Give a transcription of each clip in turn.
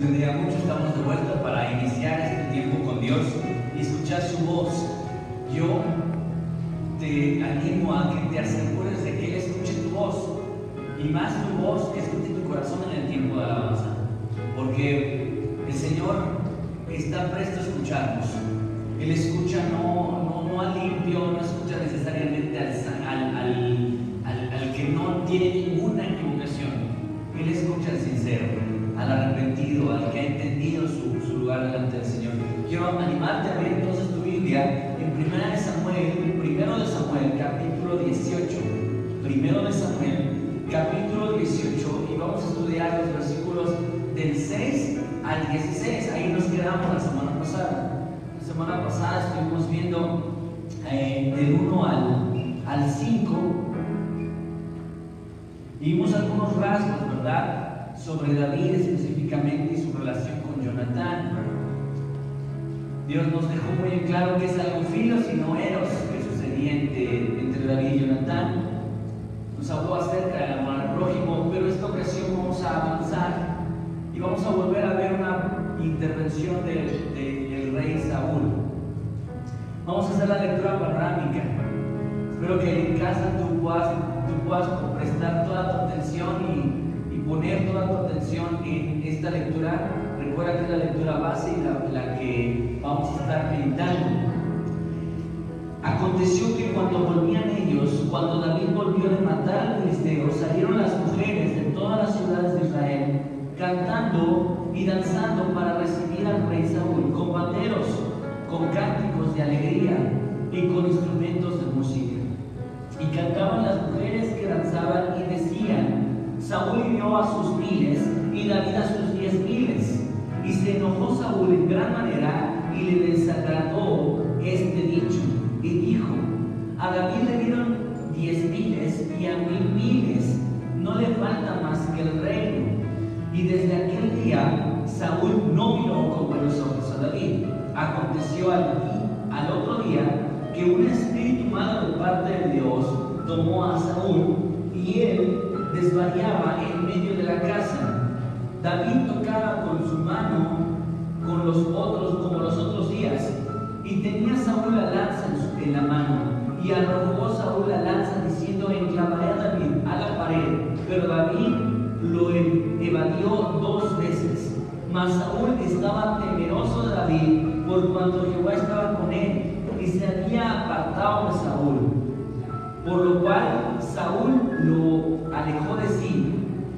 Buen día, muchos estamos de vuelta para iniciar este tiempo con Dios y escuchar su voz. Yo te animo a que te asegures de que Él escuche tu voz y más tu voz que escuche tu corazón en el tiempo de alabanza. Porque el Señor está presto a escucharnos. Él escucha no, no, no al limpio, no escucha necesariamente al, al, al, al que no tiene ninguna equivocación. Él escucha al sincero al arrepentido, al que ha entendido su, lugar delante del Señor. Quiero animarte a ver entonces tu Biblia en 1 de Samuel, primero de Samuel, capítulo 18. Primero de Samuel, capítulo 18, y vamos a estudiar los versículos del 6 al 16. Ahí nos quedamos la semana pasada. La semana pasada estuvimos viendo eh, del 1 al, al 5. Y vimos algunos rasgos, ¿verdad? Sobre David específicamente y su relación con Jonatán. Dios nos dejó muy en claro que es algo filos y no eros que sucedía entre, David y Jonatán. Nos habló acerca del amor al prójimo, pero esta ocasión vamos a avanzar y vamos a volver a ver una intervención del de, rey Saúl. Vamos a hacer la lectura panorámica. Espero que en casa tú puedas, tú puedas prestar toda tu atención y poner toda tu atención en esta lectura. Recuerda que es la lectura base y la, que vamos a estar meditando. Aconteció que cuando volvían ellos, cuando David volvió de matar al filisteo, salieron las mujeres de todas las ciudades de Israel cantando y danzando para recibir al rey Saúl, con banderos, con cánticos de alegría y con instrumentos de música. Y cantaban las mujeres que danzaban y decían, Saúl hirió a sus miles y David a sus diez miles. Y se enojó Saúl en gran manera y le desagradó este dicho. Y dijo, a David le dieron diez miles y a mil miles. No le falta más que el reino. Y desde aquel día Saúl no miró con buenos ojos a David. Aconteció al, al otro día que un espíritu malo de parte de Dios tomó a Saúl y él desvariaba en medio de la casa. David tocaba con su mano con los otros como los otros días y tenía Saúl la lanza en, la mano y arrojó Saúl la lanza diciendo enclavaré a David a la pared pero David lo evadió dos veces. Mas Saúl estaba temeroso de David por cuanto Jehová estaba con él y se había apartado de Saúl. Por lo cual Saúl lo alejó de sí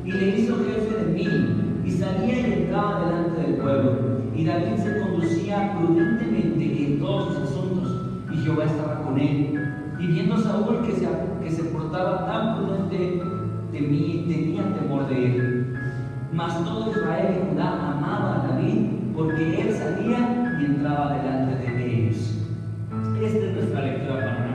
y le hizo jefe de mí y salía y entraba delante del pueblo. Y David se conducía prudentemente en todos sus asuntos y Jehová estaba con él. Y viendo Saúl que se, que se portaba tan prudente de mí, tenía temor de él. Mas todo Israel y Judá amaba a David porque él salía y entraba delante de ellos. Esta es nuestra lectura panorámica.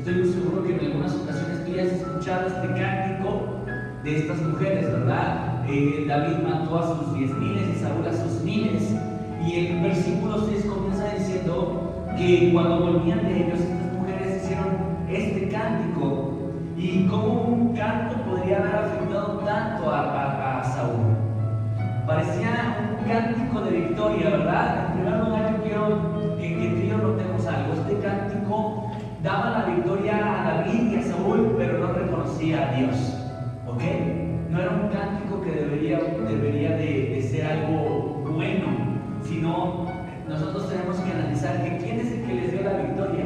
Estoy muy seguro que en algunas ocasiones tú ya has escuchado este cántico de estas mujeres, ¿verdad? Eh, David mató a sus diez miles y Saúl a sus miles. Y el versículo 6 comienza diciendo que cuando volvían de ellos, estas mujeres hicieron este cántico. Y cómo un canto podría haber afectado tanto a, Saúl. Parecía un cántico de victoria, ¿verdad? En primer lugar, yo quiero que, que tú y daba la victoria a David y a Saúl, pero no reconocía a Dios. ¿Ok? No era un cántico que debería, debería de, ser algo bueno, sino nosotros tenemos que analizar que quién es el que les dio la victoria.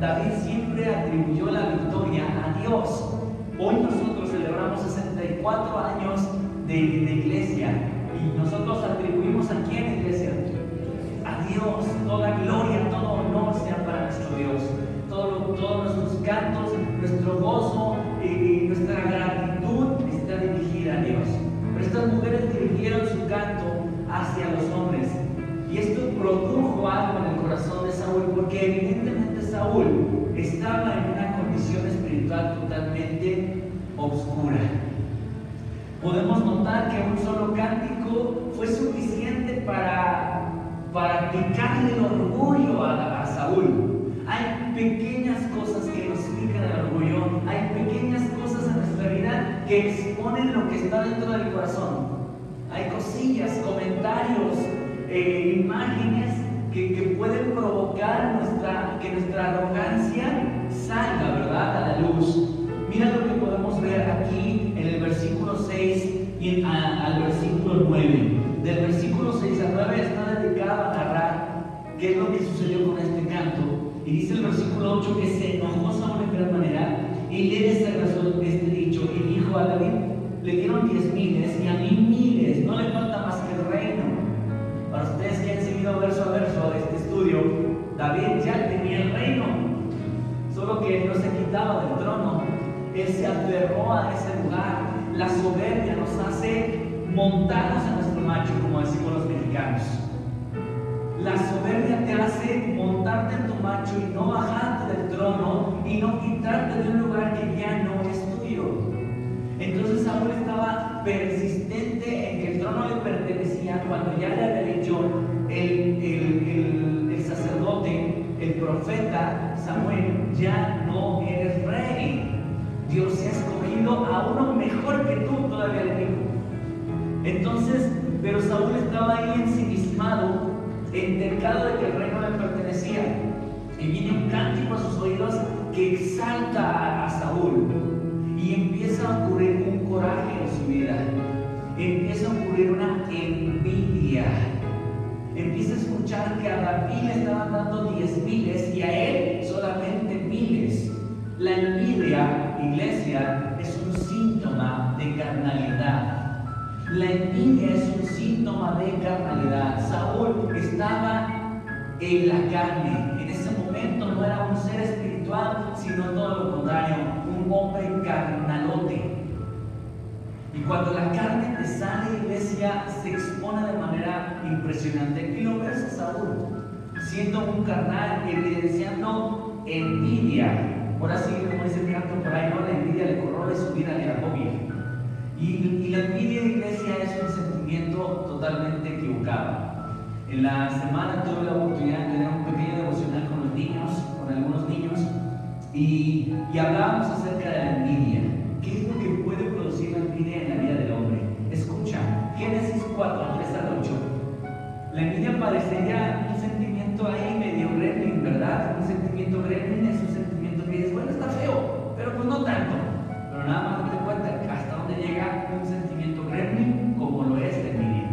David siempre atribuyó la victoria a Dios. Hoy nosotros celebramos 64 años de, de iglesia y nosotros atribuimos a quién iglesia? A Dios. Toda gloria, todo honor sea para nuestro Dios todos nuestros cantos, nuestro gozo y, nuestra gratitud está dirigida a Dios. Pero estas mujeres dirigieron su canto hacia los hombres. Y esto produjo algo en el corazón de Saúl, porque evidentemente Saúl estaba en una condición espiritual totalmente oscura. Podemos notar que un solo cántico fue suficiente para, para picarle el orgullo a Saúl. Pequeñas cosas que nos explican el orgullo, hay pequeñas cosas en nuestra vida que exponen lo que está dentro del corazón. hay cosillas, comentarios, eh, imágenes que, que, pueden provocar nuestra, que nuestra arrogancia salga, ¿verdad?, a la luz. Mira lo que podemos ver aquí en el versículo 6 y al versículo 9. Y dice el versículo 8 que se enojó Saúl en gran manera y le desagradó este dicho y dijo a David, le dieron diez miles y a mí miles, no le falta más que el reino. Para ustedes que han seguido verso a verso este estudio, David ya tenía el reino, solo que no se quitaba del trono, él se aferró a ese lugar. La soberbia nos hace montarnos en nuestro macho, como decimos los mexicanos. La soberbia te hace montarte en tu macho y no bajarte del trono y no quitarte de un lugar que ya no es tuyo. Entonces Saúl estaba persistente en que el trono le pertenecía cuando ya le había dicho el, el sacerdote, el profeta Samuel, ya no eres rey. Dios ha escogido a uno mejor que tú, todavía le dijo. Entonces, pero Saúl estaba ahí ensimismado, entercado de que el reino le pertenecía. Y viene un cántico a sus oídos que exalta a Saúl y empieza a ocurrir un coraje en su vida. Empieza a ocurrir una envidia. Empieza a escuchar que a David le estaban dando diez miles y a él solamente miles. La envidia, iglesia, es un síntoma de carnalidad. La envidia es un síntoma de carnalidad. Saúl estaba en la carne. En ese momento no era un ser espiritual, sino todo lo contrario, un hombre carnalote. Y cuando la carne te sale, iglesia, se expone de manera impresionante. Aquí lo ves a Saúl, siendo un carnal, evidenciando envidia. Ahora sí, como dice el canto por ahí, ¿no? la envidia le corroe su vida, le agobia. Y, la envidia, iglesia, es un sentimiento totalmente equivocado. En la semana tuve la oportunidad de tener un pequeño devocional con los niños, con algunos niños, y, hablábamos acerca de la envidia. ¿Qué es lo que puede producir la envidia en la vida del hombre? Escucha, Génesis 4, 3 al 8. La envidia parecería un sentimiento ahí medio gremlin, ¿verdad? Un sentimiento gremlin es un sentimiento que dices, bueno, está feo, pero pues no tanto. Pero nada más te cuenta hasta dónde llega un sentimiento gremlin como lo es la envidia.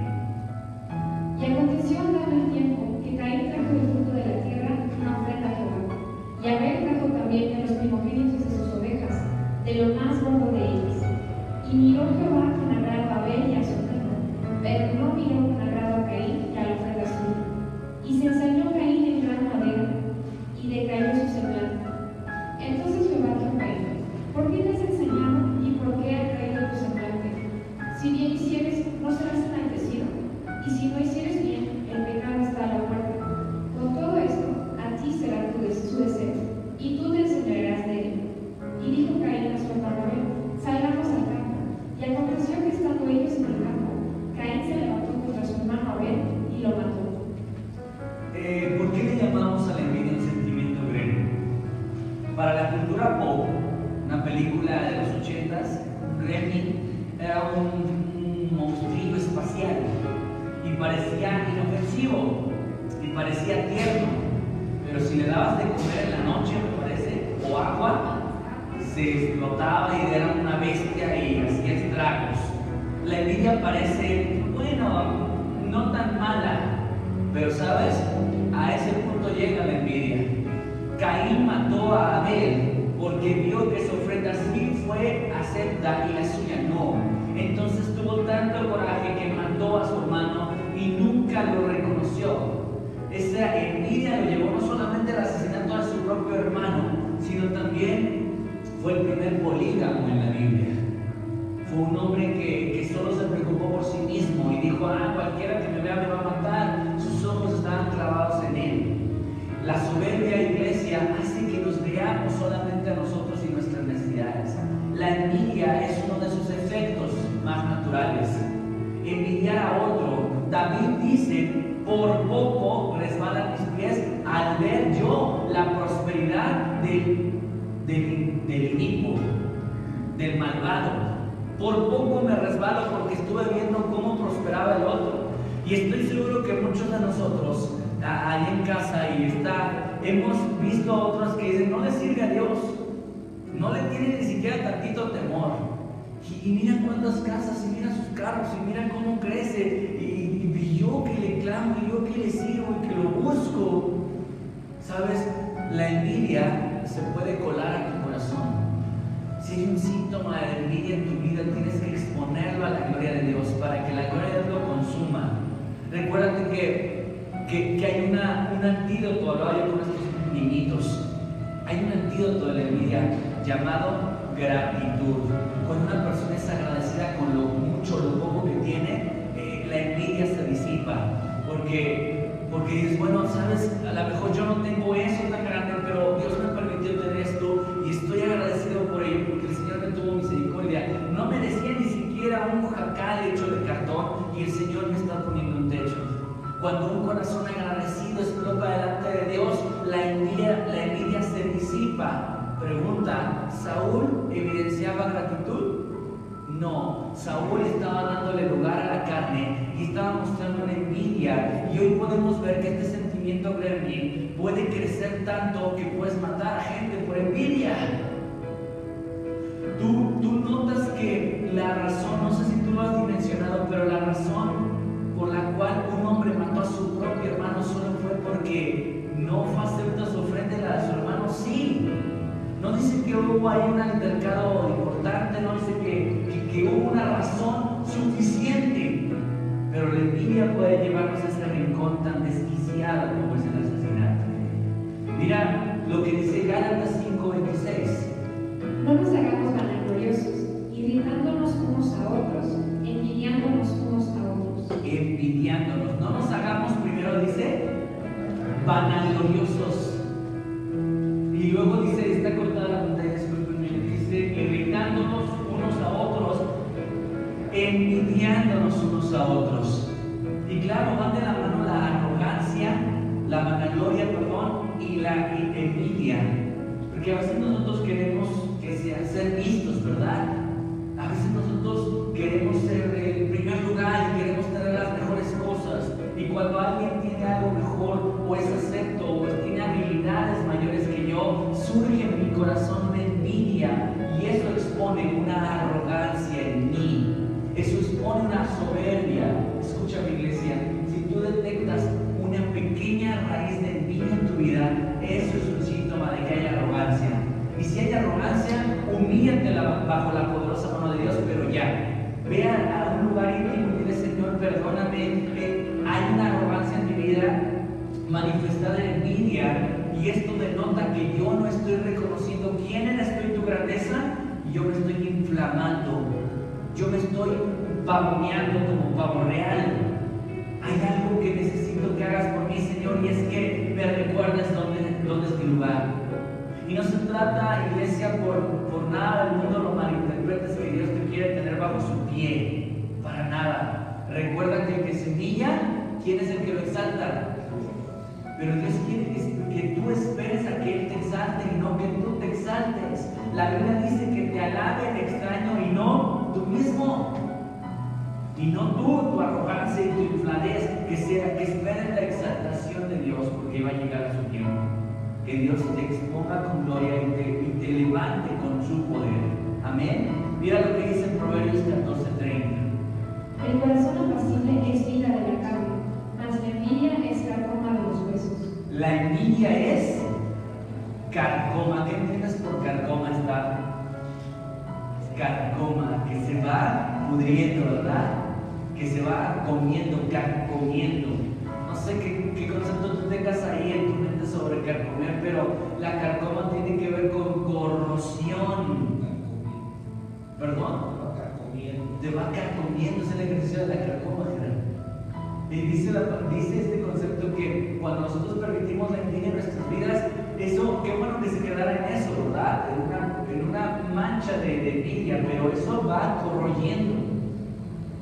Y aconteció andando el tiempo que Caín trajo del fruto de la tierra una ofrenda a Jehová. Y Abel trajo también de los primogénitos de sus ovejas, de lo más gordo de ellas. Y miró Jehová con agrado a Abel y a su ofrenda, pero no miró con agrado a Caín y a la ofrenda suya. Y se parecía inofensivo y parecía tierno, pero si le dabas de comer en la noche, me parece, o agua, se explotaba y era una bestia y hacía estragos. La envidia parece, bueno, no tan mala, pero sabes, a ese punto llega la envidia. Caín mató a Abel porque vio que su ofrenda sí fue acepta y la suya no. Entonces tuvo tanto coraje que mató a su hermano y nunca lo reconoció. Esa envidia lo llevó no solamente al asesinato de su propio hermano, sino también fue el primer polígamo en la Biblia. Fue un hombre que, que solo se preocupó por sí mismo y dijo, ah, cualquiera que me vea me va a matar. Sus ojos estaban clavados en él. La soberbia iglesia hace que nos veamos solamente a nosotros y nuestras necesidades. La envidia David dice, por poco resbalan mis pies al ver yo la prosperidad del, del, del del malvado. Por poco me resbalo porque estuve viendo cómo prosperaba el otro. Y estoy seguro que muchos de nosotros, ahí en casa y está, hemos visto a otros que dicen, no le sirve a Dios, no le tiene ni siquiera tantito temor. Y, mira cuántas casas, y mira sus carros, y mira cómo crece, y, y yo que le clamo, y yo que le sirvo, y que lo busco. ¿Sabes? La envidia se puede colar en tu corazón. Si hay un síntoma de envidia en tu vida, tienes que exponerlo a la gloria de Dios para que la gloria de Dios lo consuma. Recuérdate que, que, hay una, un antídoto, hablaba yo con estos niñitos. Hay un antídoto de la envidia llamado gratitud. Cuando una persona es agradecida con lo mucho, lo poco que tiene, la envidia se disipa. Porque porque dices, bueno, sabes, a lo mejor yo no tengo eso tan grande, pero Dios me permitió tener esto y estoy agradecido por ello porque el Señor me tuvo misericordia. No merecía ni siquiera un jacal hecho de cartón y el Señor me está poniendo un techo. Cuando un corazón agradecido explota delante de Dios, la envidia, la envidia se disipa. Pregunta, ¿Saúl evidenciaba gratitud? No, Saúl estaba dándole lugar a la carne y estaba mostrando una envidia. Y hoy podemos ver que este sentimiento gremlin puede crecer tanto que puedes matar a gente por envidia. Tú, tú notas que la razón, no sé si tú lo has dimensionado, pero la razón por la cual un hombre mató a su propio hermano solo fue porque no fue acepta su ofrenda a su hermano. Sí, no dice que hubo ahí un altercado importante, no dice que, que, hubo una razón suficiente, pero la envidia puede llevarnos a ese rincón tan desquiciado como es el asesinato. Mira lo que dice Gálatas 5:26. No nos hagamos vanagloriosos, irritándonos unos a otros, envidiándonos unos a otros. Envidiándonos. No nos hagamos, primero dice, vanagloriosos y luego dice, envidiándonos unos a otros. Y claro, van de la mano la arrogancia, la vanagloria, perdón, y la envidia. Porque a veces nosotros queremos que sea, ser vistos, ¿verdad? A veces nosotros queremos ser el primer lugar y queremos tener las mejores cosas. Y cuando alguien tiene algo mejor, o es acepto, o tiene habilidades mayores que surge en mi corazón una envidia y eso expone una arrogancia en una soberbia. Escucha mi iglesia, si tú detectas una pequeña raíz de envidia en tu vida, eso es un síntoma de que hay arrogancia. Y si hay arrogancia, humíllate bajo la poderosa mano de Dios, pero ya. Ve a, un lugar íntimo y dile, Señor, perdóname, hay una arrogancia en mi vida manifestada en envidia y esto denota que yo no estoy reconociendo quién eres tú y tu grandeza y yo me estoy inflamando, yo me estoy pavoneando como pavo real. Hay algo que necesito que hagas por mí, Señor, y es que me recuerdes dónde, dónde es mi lugar. Y no se trata, iglesia, por, por nada del mundo lo malinterpretes que Dios te quiere tener bajo su pie. Para nada. Recuerda que el que se humilla, ¿quién es el que lo exalta? Pero Dios quiere que, tú esperes a que Él te exalte y no que tú te exaltes. La Biblia dice que te alabe el extraño y no tú mismo. Y no tú, tu arrogancia y tu infladez, que sea que esperen la exaltación de Dios porque va a llegar a su tiempo. Que Dios te exponga con gloria y te, y te levante con su poder. Amén. Mira lo que dice en Proverbios 14:30. El corazón apacible es vida de la carne, mas la envidia es carcoma de los la envidia es carcoma. ¿Qué entiendes por carcoma? Está carcoma, que se va pudriendo, ¿verdad? Que se va comiendo, carcomiendo. No sé qué, concepto tú tengas ahí en tu mente sobre carcomer, pero la carcoma tiene que ver con corrosión. ¿Perdón? Te va carcomiendo, es el ejercicio de la carcoma, y dice, dice este concepto que cuando nosotros permitimos la envidia en nuestras vidas, eso, qué bueno que se quedara en eso, ¿verdad? En una, en una mancha de, de, envidia, pero eso va corroyendo,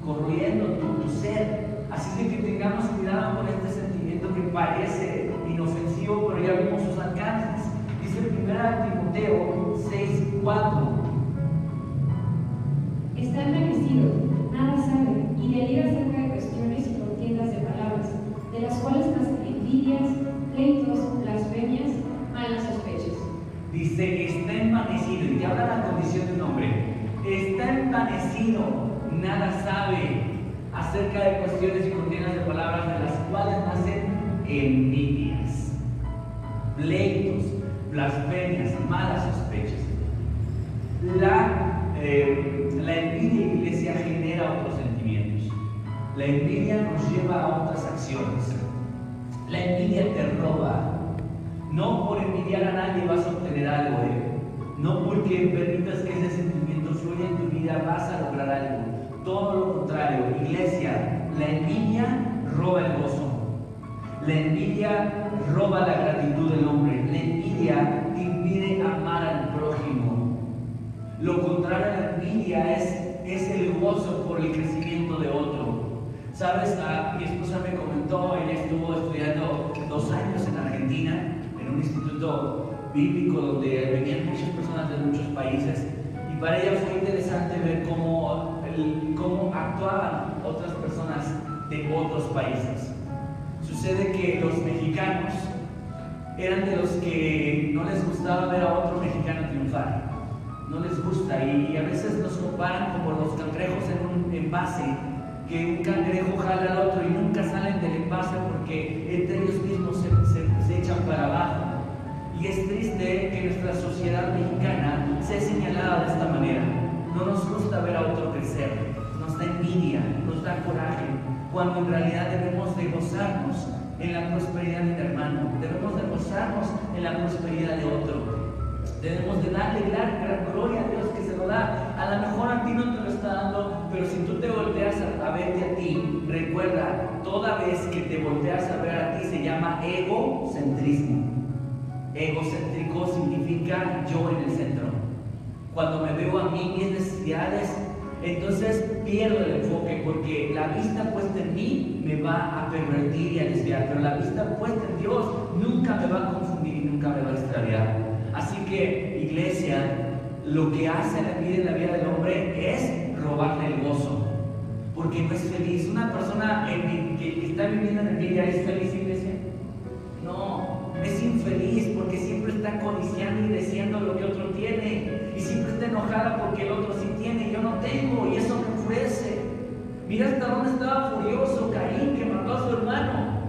corroyendo tu, tu ser. Así de que tengamos cuidado con este sentimiento que parece inofensivo, pero ya vimos sus alcances. Dice 1 Timoteo 6, 4. está envanecido, nada sabe, y delira acerca de cuestiones y contiendas de palabras, de las cuales nacen envidias, pleitos, blasfemias, malas sospechas. Dice, está envanecido, y te habla la condición de un hombre. Está envanecido, nada sabe acerca de cuestiones y contiendas de palabras, de las cuales nacen envidias, pleitos, blasfemias, malas sospechas. La, eh, la envidia, iglesia, genera otros sentimientos. La envidia nos lleva a otras acciones. La envidia te roba. No por envidiar a nadie vas a obtener algo. ¿eh? No porque permitas que ese sentimiento fluya en tu vida vas a lograr algo. Todo lo contrario, iglesia, la envidia roba el gozo. La envidia roba la gratitud del hombre. La envidia impide amar al prójimo. Lo contrario a la envidia es, es el gozo por el crecimiento de otro. Sabes, ah, mi esposa me comentó, ella estuvo estudiando dos años en Argentina, en un instituto bíblico donde venían muchas personas de muchos países, y para ella fue interesante ver cómo, cómo actuaban otras personas de otros países. Sucede que los mexicanos eran de los que no les gustaba ver a otro mexicano triunfar. No les gusta y, a veces nos comparan como los cangrejos en un envase, que un cangrejo jala al otro y nunca salen del envase porque entre ellos mismos se, se echan para abajo. Y es triste que nuestra sociedad mexicana sea señalada de esta manera. No nos gusta ver a otro crecer, nos da envidia, nos da coraje, cuando en realidad debemos de gozarnos en la prosperidad de mi hermano, debemos de gozarnos en la prosperidad de otro. Debemos de darle gran, gloria a Dios que se lo da. A lo mejor a ti no te lo está dando, pero si tú te volteas a, verte a ti, recuerda, toda vez que te volteas a ver a ti se llama egocentrismo. Egocéntrico significa yo en el centro. Cuando me veo a mí, mis necesidades, entonces pierdo el enfoque porque la vista puesta en mí me va a pervertir y a desviar, pero la vista puesta en Dios nunca me va a confundir y nunca me va a extraviar. Así que, iglesia, lo que hace la vida en la vida del hombre es robarle el gozo, porque no es feliz. Una persona que está viviendo en envidia es feliz, iglesia. No, es infeliz porque siempre está codiciando y deseando lo que otro tiene y siempre está enojada porque el otro sí tiene y yo no tengo y eso me enfurece. Mira hasta dónde estaba furioso Caín que mató a su hermano.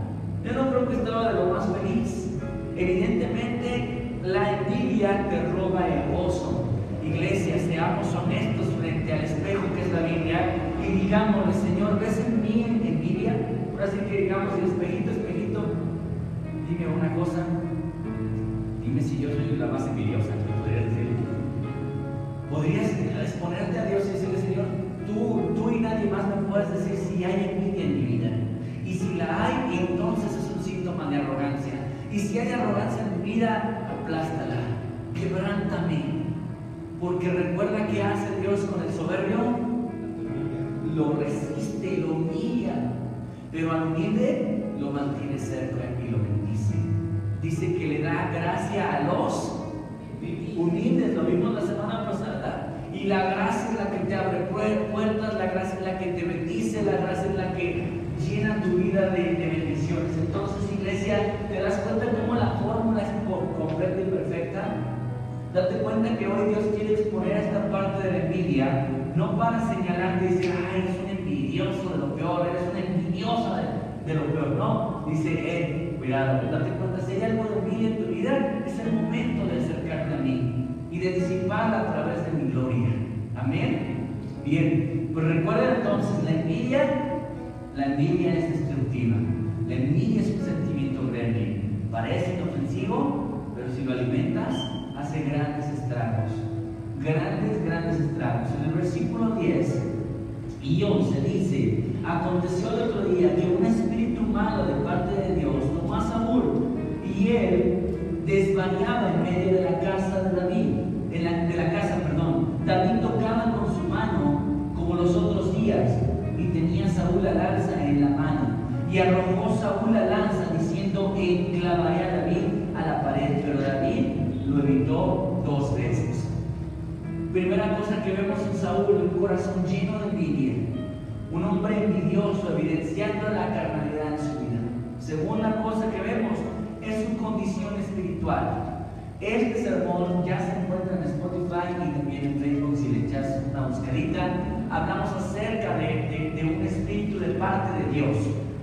Yo no creo que estaba de lo más feliz. Evidentemente la envidia te roba el gozo. Iglesia, seamos honestos frente al espejo que es la Biblia y digámosle, Señor, ¿ves en mí envidia? Ahora sí que digamos, el espejito, espejito, dime una cosa, dime si yo soy la más envidiosa podrías decir. Podrías exponerte a Dios y decirle, Señor, tú, tú y nadie más me puedes decir si hay envidia en mi vida. Y si la hay, entonces es un síntoma de arrogancia. Y si hay arrogancia en mi vida, aplástala, quebrántame. Porque recuerda que hace Dios con el soberbio, lo resiste, lo humilla. Pero al humilde lo mantiene cerca y lo bendice. Dice que le da gracia a los humildes, lo vimos la semana pasada. Y la gracia es la que te abre puertas, la gracia es la que te bendice, la gracia es la que llena tu vida de, bendiciones. Entonces, iglesia, ¿te das cuenta cómo la fórmula es completa y perfecta? Date cuenta que hoy Dios quiere exponer esta parte de la envidia, no para señalarte y decir, ay, eres un envidioso de lo peor, eres una envidiosa de, de lo peor. No, dice, eh, cuidado, date cuenta, si hay algo de envidia en tu vida, es el momento de acercarte a mí y de disiparla a través de mi gloria. Amén. Bien, pues recuerda entonces, la envidia, la envidia es destructiva. La envidia es un sentimiento grande. Parece inofensivo, pero si lo alimentas, hace grandes estragos. Grandes, grandes estragos. En el versículo 10 y 11 dice, aconteció el otro día que un espíritu malo de parte de Dios tomó a Saúl y él desvariaba en medio de la casa de David, de la, de la casa, perdón. David tocaba con su mano como los otros días y tenía Saúl la lanza en la mano. Y arrojó Saúl la lanza diciendo, enclavaré a David a la pared, pero David lo evitó dos veces. Primera cosa que vemos en Saúl, un corazón lleno de envidia, un hombre envidioso, evidenciando la carnalidad en su vida. Segunda cosa que vemos es su condición espiritual. Este sermón ya se encuentra en Spotify y también en Facebook si le echas una buscadita. Hablamos acerca de, un espíritu de parte de Dios.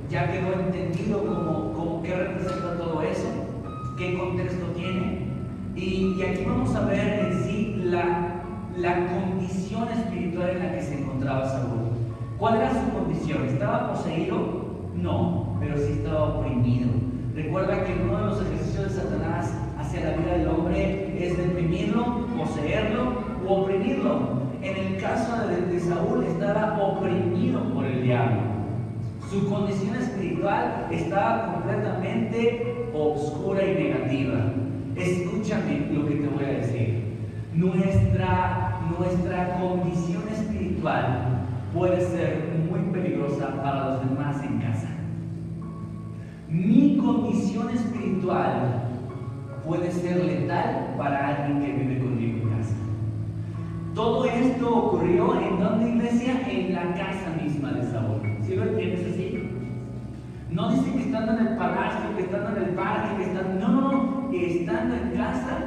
Ya quedó entendido como, qué representa todo eso, qué contexto tiene. Y, aquí vamos a ver en sí la la condición espiritual en la que se encontraba Saúl. ¿Cuál era su condición? ¿Estaba poseído? No, pero sí estaba oprimido. Recuerda que uno de los ejercicios de Satanás hacia la vida del hombre es deprimirlo, poseerlo u oprimirlo. En el caso de, Saúl estaba oprimido por el diablo. Su condición espiritual estaba completamente oscura y negativa. Escúchame lo que te voy a decir. Nuestra, nuestra condición espiritual puede ser muy peligrosa para los demás en casa. Mi condición espiritual puede ser letal para alguien que vive conmigo en casa. Todo esto ocurrió en donde iglesia? En la casa misma de Saúl. ¿Sí lo entiendes así? No dice que estando en el palacio, que estando en el parque, que estando. No, no, no. Estando en casa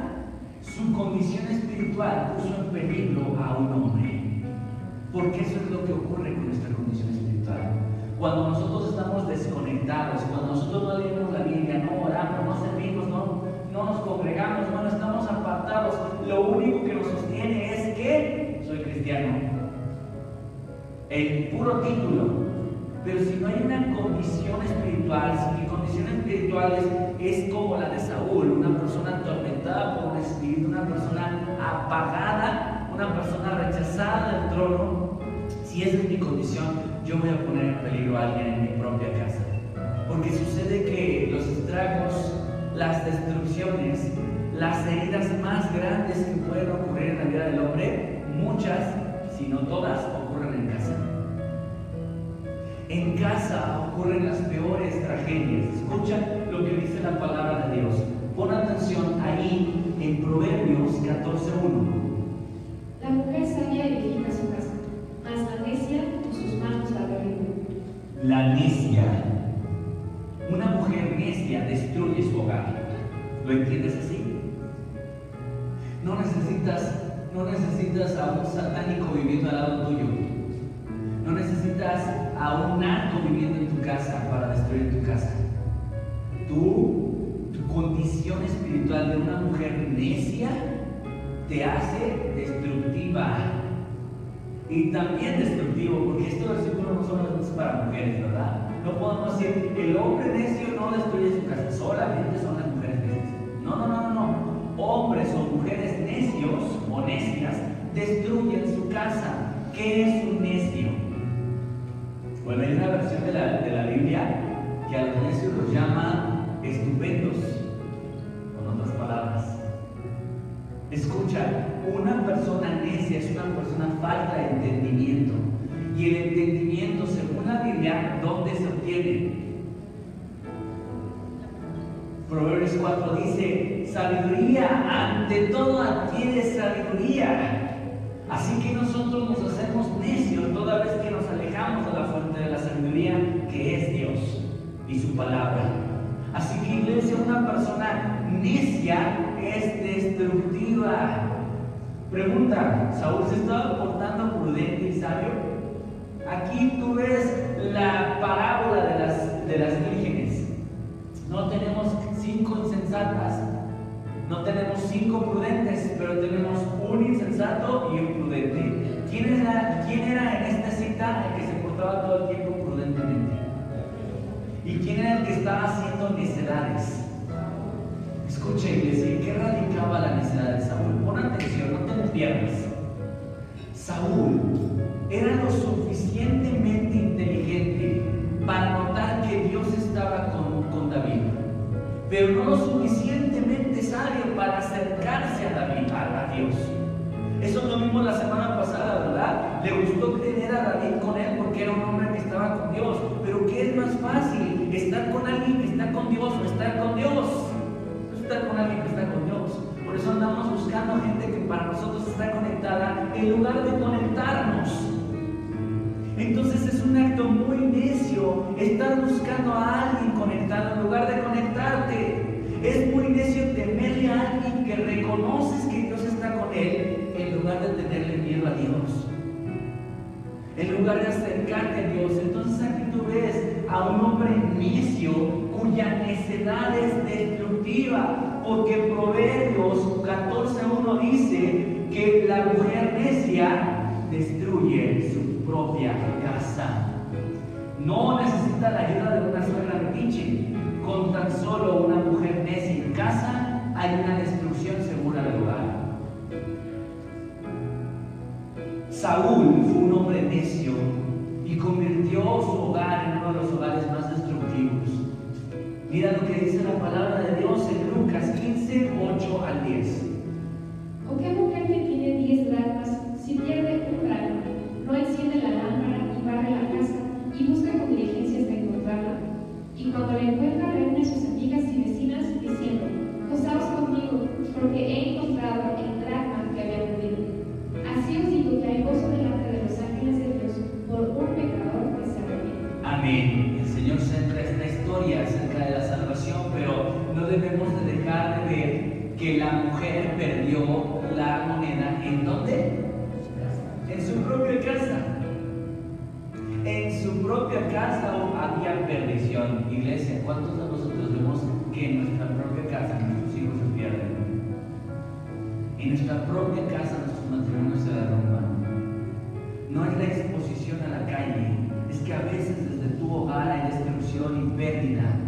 su condición espiritual puso en peligro a un hombre. Porque eso es lo que ocurre con nuestra condición espiritual. Cuando nosotros estamos desconectados, cuando nosotros no leemos la Biblia, no oramos, no servimos, no, no nos congregamos, no estamos apartados, lo único que nos sostiene es que soy cristiano. El puro título, pero si no hay una condición espiritual, si mi condición espiritual es, como la de Saúl, una persona atormentada por un espíritu, una persona apagada, una persona rechazada del trono, si esa es mi condición, yo voy a poner en peligro a alguien en mi propia casa. Porque sucede que los estragos, las destrucciones, las heridas más grandes que pueden ocurrir en la vida del hombre, muchas, si no todas, ocurren en casa. En casa ocurren las peores tragedias. Escucha lo que dice la palabra de Dios. Pon atención ahí en Proverbios 14.1. La necia. Una mujer necia destruye su hogar. ¿Lo entiendes así? No necesitas, no necesitas a un satánico viviendo al lado tuyo. No necesitas a un narco viviendo en tu casa para destruir tu casa. Tú, tu condición espiritual de una mujer necia te hace destructiva. Y también destructivo, porque este versículo no solamente es para mujeres, ¿verdad? No podemos decir, el hombre necio no destruye su casa, solamente son las mujeres necias. No, no, no, no, no. Hombres o mujeres necios o necias destruyen su casa. ¿Qué es un necio? Bueno, hay una versión de la, de la Biblia que a los necios los llama estupendos, con otras palabras. Escucha, una persona necia es una persona falta de entendimiento. Y el entendimiento, según la Biblia, ¿dónde se obtiene? Proverbios 4 dice, sabiduría, ante todo adquiere sabiduría. Así que nosotros nos hacemos necios toda vez que nos alejamos de la fuente de la sabiduría que es Dios y su palabra. Así que iglesia, una persona necia es destructiva. Pregunta, ¿Saúl se estaba portando prudente y sabio? Aquí tú ves la parábola de las, de las vírgenes. No tenemos cinco insensatas, no tenemos cinco prudentes, pero tenemos un insensato y un prudente. ¿Quién era, en esta cita el que se portaba todo el tiempo prudentemente? ¿Y quién era el que estaba haciendo necedades? Escucha, iglesia, ¿qué radicaba la necedad de Saúl? Pon atención, no te pierdas. Saúl era lo suficientemente inteligente para notar que Dios estaba con, con David pero no lo suficientemente sabio para acercarse a David, a, Dios. Eso lo vimos la semana pasada, ¿verdad? Le gustó tener a David con él porque era un hombre que estaba con Dios. Pero ¿qué es más fácil? ¿Estar con alguien que está con Dios o estar con Dios? Con alguien que está con Dios. Por eso andamos buscando gente que para nosotros está conectada en lugar de conectarnos. Entonces es un acto muy necio estar buscando a alguien conectado en lugar de conectarte. Es muy necio temerle a alguien que reconoces que Dios está con él en lugar de tenerle miedo a Dios. En lugar de acercarte a Dios. Entonces aquí tú ves a un hombre necio cuya necedad es Porque Proverbios 14.1 dice que la mujer necia destruye su propia casa. No necesita la ayuda de una suegra metiche. Con tan solo una mujer necia en casa hay una destrucción segura del hogar. Saúl fue un hombre necio y convirtió su hogar en uno de los hogares más destructivos. Mira lo que dice la palabra de Dios en Lucas 15, 8 al 10. ¿O qué mujer que tiene 10 dracmas, si pierde un dracma, no enciende la lámpara y barre la casa y busca con diligencia hasta encontrarla? Y cuando la encuentra, reúne a sus amigas y vecinas diciendo: Gozaos conmigo, porque he encontrado el dracma que había perdido. Así os digo que hay gozo delante de los ángeles de Dios por un pecador que se arrepiente. Amén. El Señor centra esta historia de la salvación, pero no debemos de dejar de ver que la mujer perdió la moneda. ¿En dónde? En su propia casa. En su propia casa había perdición. Iglesia, ¿cuántos de nosotros vemos que en nuestra propia casa nuestros hijos se pierden? En nuestra propia casa nuestros matrimonios se derrumban. No es la exposición a la calle, es que a veces desde tu hogar hay destrucción y pérdida.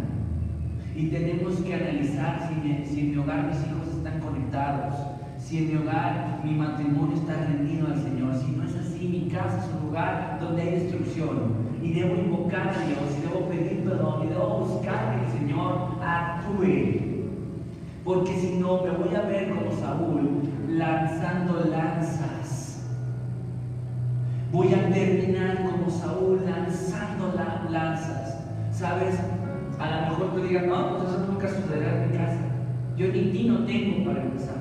Y tenemos que analizar si, en mi hogar mis hijos están conectados, si en mi hogar mi matrimonio está rendido al Señor. Si no es así, mi casa es un lugar donde hay destrucción. Y debo invocar a Dios, y debo pedir perdón, y debo buscar que el Señor actúe. Porque si no, me voy a ver como Saúl lanzando lanzas. Voy a terminar como Saúl lanzando la- lanzas. ¿Sabes? A lo mejor tú digas, no, pues eso nunca sucederá en mi casa. Yo ni tino tengo para empezar.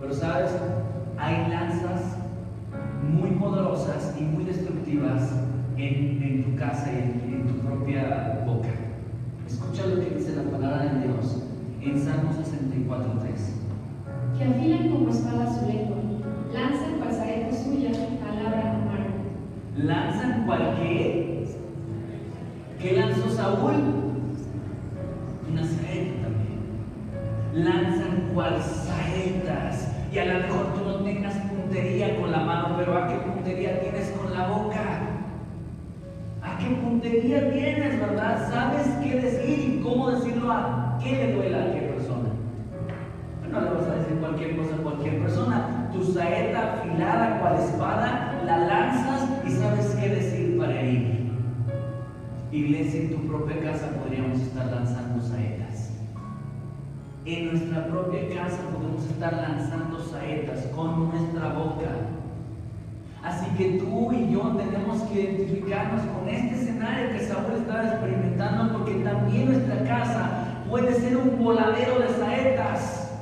Pero sabes, hay lanzas muy poderosas y muy destructivas en, en tu casa y en, en tu propia boca. Escucha lo que dice la palabra de Dios en Salmo 64.3. Que afilan como espada su lengua, lanzan cual saeta suya palabra amarga. lanzan cualquier. ¿Qué lanzó Saúl? Una saeta también. Lanzan cual saetas. Y a lo mejor tú no tengas puntería con la mano, pero ¿a qué puntería tienes con la boca? ¿A qué puntería tienes, verdad? ¿Sabes qué decir y cómo decirlo a qué le duele a cualquier persona? No le vas a decir cualquier cosa a cualquier persona. Tu saeta afilada cual espada la lanzas y sabes qué decir. Iglesia, en tu propia casa podríamos estar lanzando saetas. En nuestra propia casa podemos estar lanzando saetas con nuestra boca. Así que tú y yo tenemos que identificarnos con este escenario que Saúl estaba experimentando porque también nuestra casa puede ser un voladero de saetas.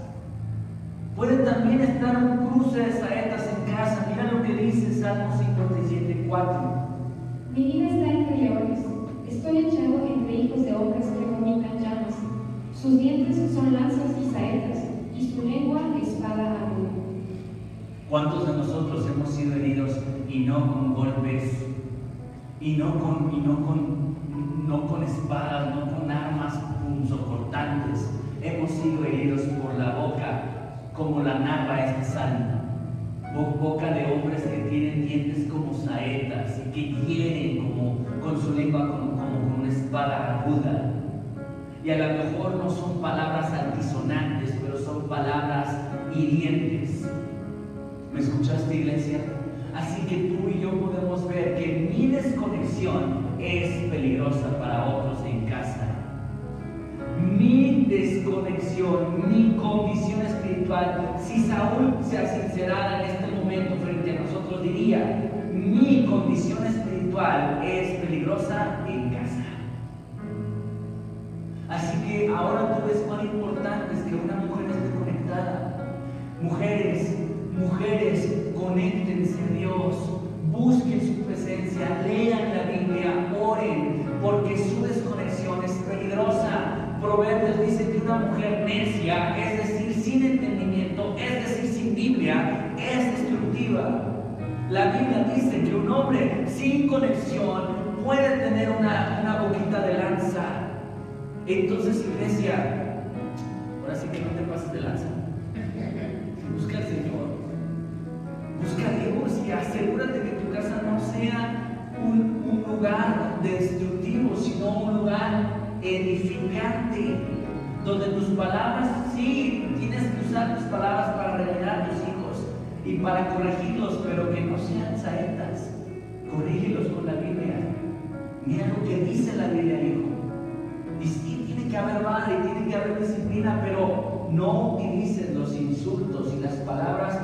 Puede también estar un cruce de saetas en casa. Mira lo que dice Salmo 57, 4. Mi vida está entre leones, estoy echado entre hijos de hombres que vomitan llamas. Sus dientes son lanzas y saetas, y su lengua espada aguda. ¿Cuántos de nosotros hemos sido heridos y no con golpes, y no con, y no con, no con espadas, no con armas punzocortantes? Hemos sido heridos por la boca, como la narra este salmo. Bo- Boca de hombres que tienen dientes como saetas y que hieren como, con su lengua como, Y a lo mejor no son palabras altisonantes, pero son palabras hirientes. ¿Me escuchaste, iglesia? Así que tú y yo podemos ver que mi desconexión es peligrosa para otros en casa. Mi desconexión, mi condición espiritual, si Saúl se sincerara en este momento frente a nosotros, diría, mi condición espiritual es peligrosa ahora tú ves cuán importante es que una mujer esté conectada. Mujeres, mujeres, conéctense a Dios, busquen su presencia, lean la Biblia, oren, porque su desconexión es peligrosa. Proverbios dice que una mujer necia, es decir, sin entendimiento, es decir, sin Biblia, es destructiva. La Biblia dice que un hombre sin conexión puede tener una, una boquita de lanza. Entonces, iglesia, ahora sí que no te pases de lanza. Busca al Señor. Busca a Dios y asegúrate que tu casa no sea un, lugar destructivo, sino un lugar edificante, donde tus palabras, sí, tienes que usar tus palabras para regañar a tus hijos y para corregirlos, pero que no sean saetas. Corrígelos con la Biblia. Mira lo que dice la Biblia, hijo. Y tiene que haber vara y tiene que haber disciplina, pero no utilices los insultos y las palabras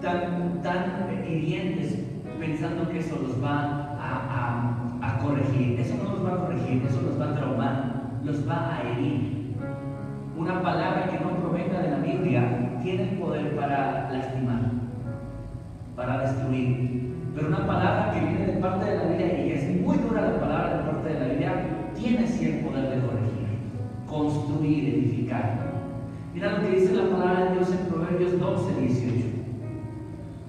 tan, tan hirientes pensando que eso los va a, a, a corregir. Eso no los va a corregir, eso los va a traumar, los va a herir. Una palabra que no provenga de la Biblia tiene el poder para lastimar, para destruir. Pero una palabra que viene de parte de la Biblia, y es muy dura la palabra de parte de la Biblia, tiene sí el poder de corregir, construir, edificar. Mira lo que dice la palabra de Dios en Proverbios 12, 18.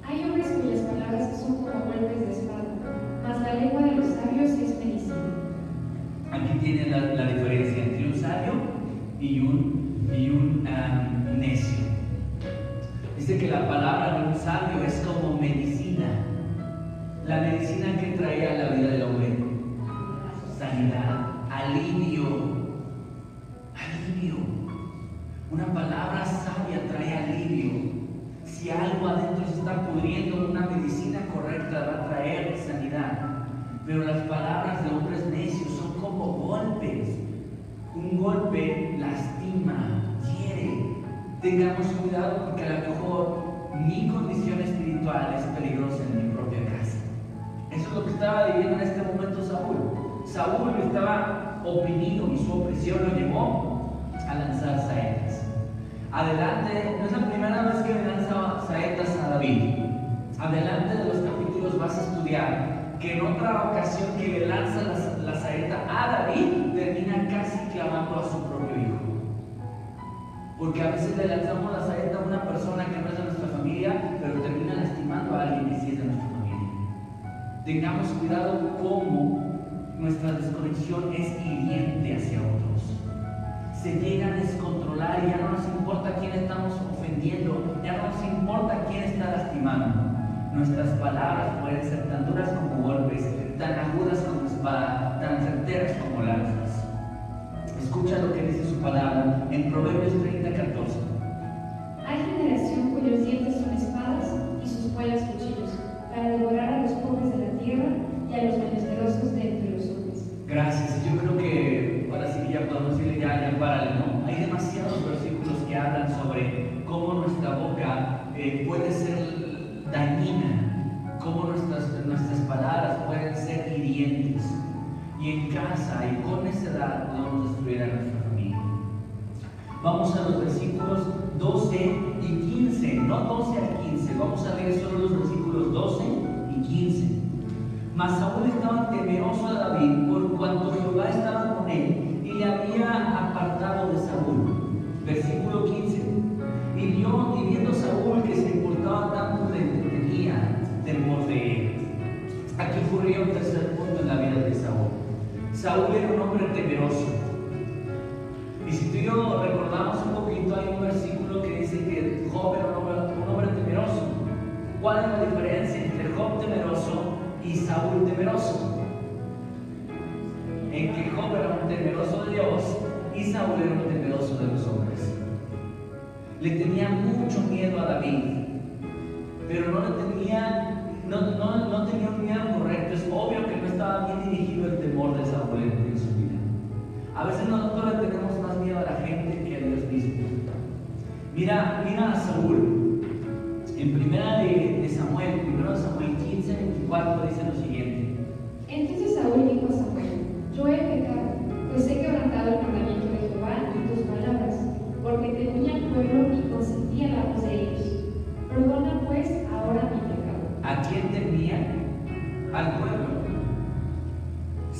Hay hombres cuyas palabras son como golpes de espada, mas la lengua de los sabios es medicina. Aquí tiene la, la diferencia entre un sabio y un, y un um, necio. Dice que la palabra de un sabio es como medicina. La medicina que trae a la vida del hombre. Sanidad, alivio. Sabia trae alivio. Si algo adentro se está pudriendo, una medicina correcta va a traer sanidad. Pero las palabras de hombres necios son como golpes. Un golpe lastima, hiere. Tengamos cuidado porque a lo mejor mi condición espiritual es peligrosa en mi propia casa. Eso es lo que estaba viviendo en este momento Saúl. Saúl estaba oprimido y su opresión lo llevó a lanzar saetas. Adelante, no es la primera vez que le lanza saetas a David. Adelante de los capítulos vas a estudiar que en otra ocasión que le lanza la, la saeta a David, termina casi clamando a su propio hijo. Porque a veces le lanzamos la saeta a una persona que no es de nuestra familia, pero termina lastimando a alguien que sí es de nuestra familia. Tengamos cuidado cómo nuestra desconexión es hiriente hacia otros. Se llega a descontrolar y ya no nos importa quién estamos ofendiendo, ya no nos importa quién está lastimando. Nuestras palabras pueden ser tan duras como golpes, tan agudas como espada, tan certeras como lanzas. Escucha lo que dice su palabra en Proverbios 30, 14. Hay generación cuyos dientes son espadas y sus muelas cuchillos, para devorar a los pobres de la tierra y a los menesterosos de entre los hombres. Gracias. Yo creo que ahora sí que ya podemos decirle ya, ya párale, ¿no? Hay demasiados versículos que hablan sobre cómo nuestra boca eh, puede ser dañina, cómo nuestras, nuestras palabras pueden ser hirientes. Y en casa y con necedad podemos destruir a nuestra familia. Vamos a los versículos 12 y 15, no 12 al 15, vamos a leer solo los versículos 12 y 15. Mas Saúl estaba temeroso a David por cuanto Jehová estaba con él y le había apartado de Saúl. Versículo 15. Vio, y viendo Saúl que se importaba tanto de tenía temor de él. Aquí ocurrió un tercer punto en la vida de Saúl. Saúl era un hombre temeroso. Y si tú y yo recordamos un poquito, hay un versículo que dice que Job era un hombre, un hombre temeroso. ¿Cuál es la diferencia entre Job temeroso y Saúl temeroso? En que Job era un temeroso de Dios y Saúl era un temeroso de los hombres. Le tenía mucho miedo a David, pero no le tenía, no, no, no tenía un miedo correcto. Es obvio que no estaba bien dirigido el temor de Saúl en, en su vida. A veces nosotros le tenemos más miedo a la gente que a Dios mismo. Mira, mira a Saúl. En primera de, de Samuel, primero Samuel 15, 24 dice lo siguiente.